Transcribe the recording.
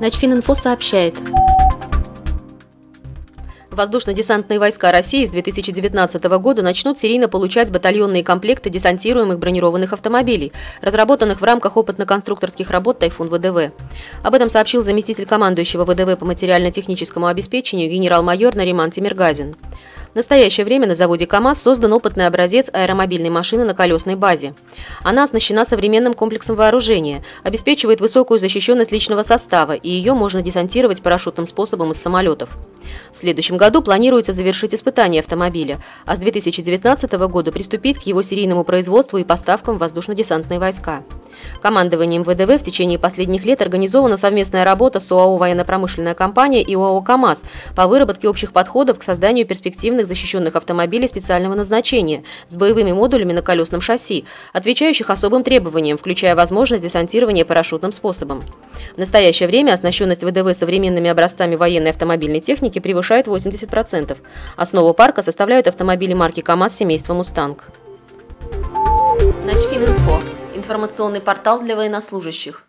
Начфининфо сообщает. Воздушно-десантные войска России с 2019 года начнут серийно получать батальонные комплекты десантируемых бронированных автомобилей, разработанных в рамках опытно-конструкторских работ «Тайфун ВДВ». Об этом сообщил заместитель командующего ВДВ по материально-техническому обеспечению генерал-майор Нариман Тимиргазин. В настоящее время на заводе КАМАЗ создан опытный образец аэромобильной машины на колесной базе. Она оснащена современным комплексом вооружения, обеспечивает высокую защищенность личного состава, и ее можно десантировать парашютным способом из самолетов. В следующем году планируется завершить испытание автомобиля, а с 2019 года приступить к его серийному производству и поставкам в воздушно-десантные войска. Командованием ВДВ в течение последних лет организована совместная работа с ОАО «Военно-промышленная компания» и ОАО «КамАЗ» по выработке общих подходов к созданию перспективных защищенных автомобилей специального назначения с боевыми модулями на колесном шасси, отвечающих особым требованиям, включая возможность десантирования парашютным способом. В настоящее время оснащенность ВДВ современными образцами военной автомобильной техники превышает 80%. Основу парка составляют автомобили марки КАМАЗ семейства «Мустанг». Начфининфо информационный портал для военнослужащих.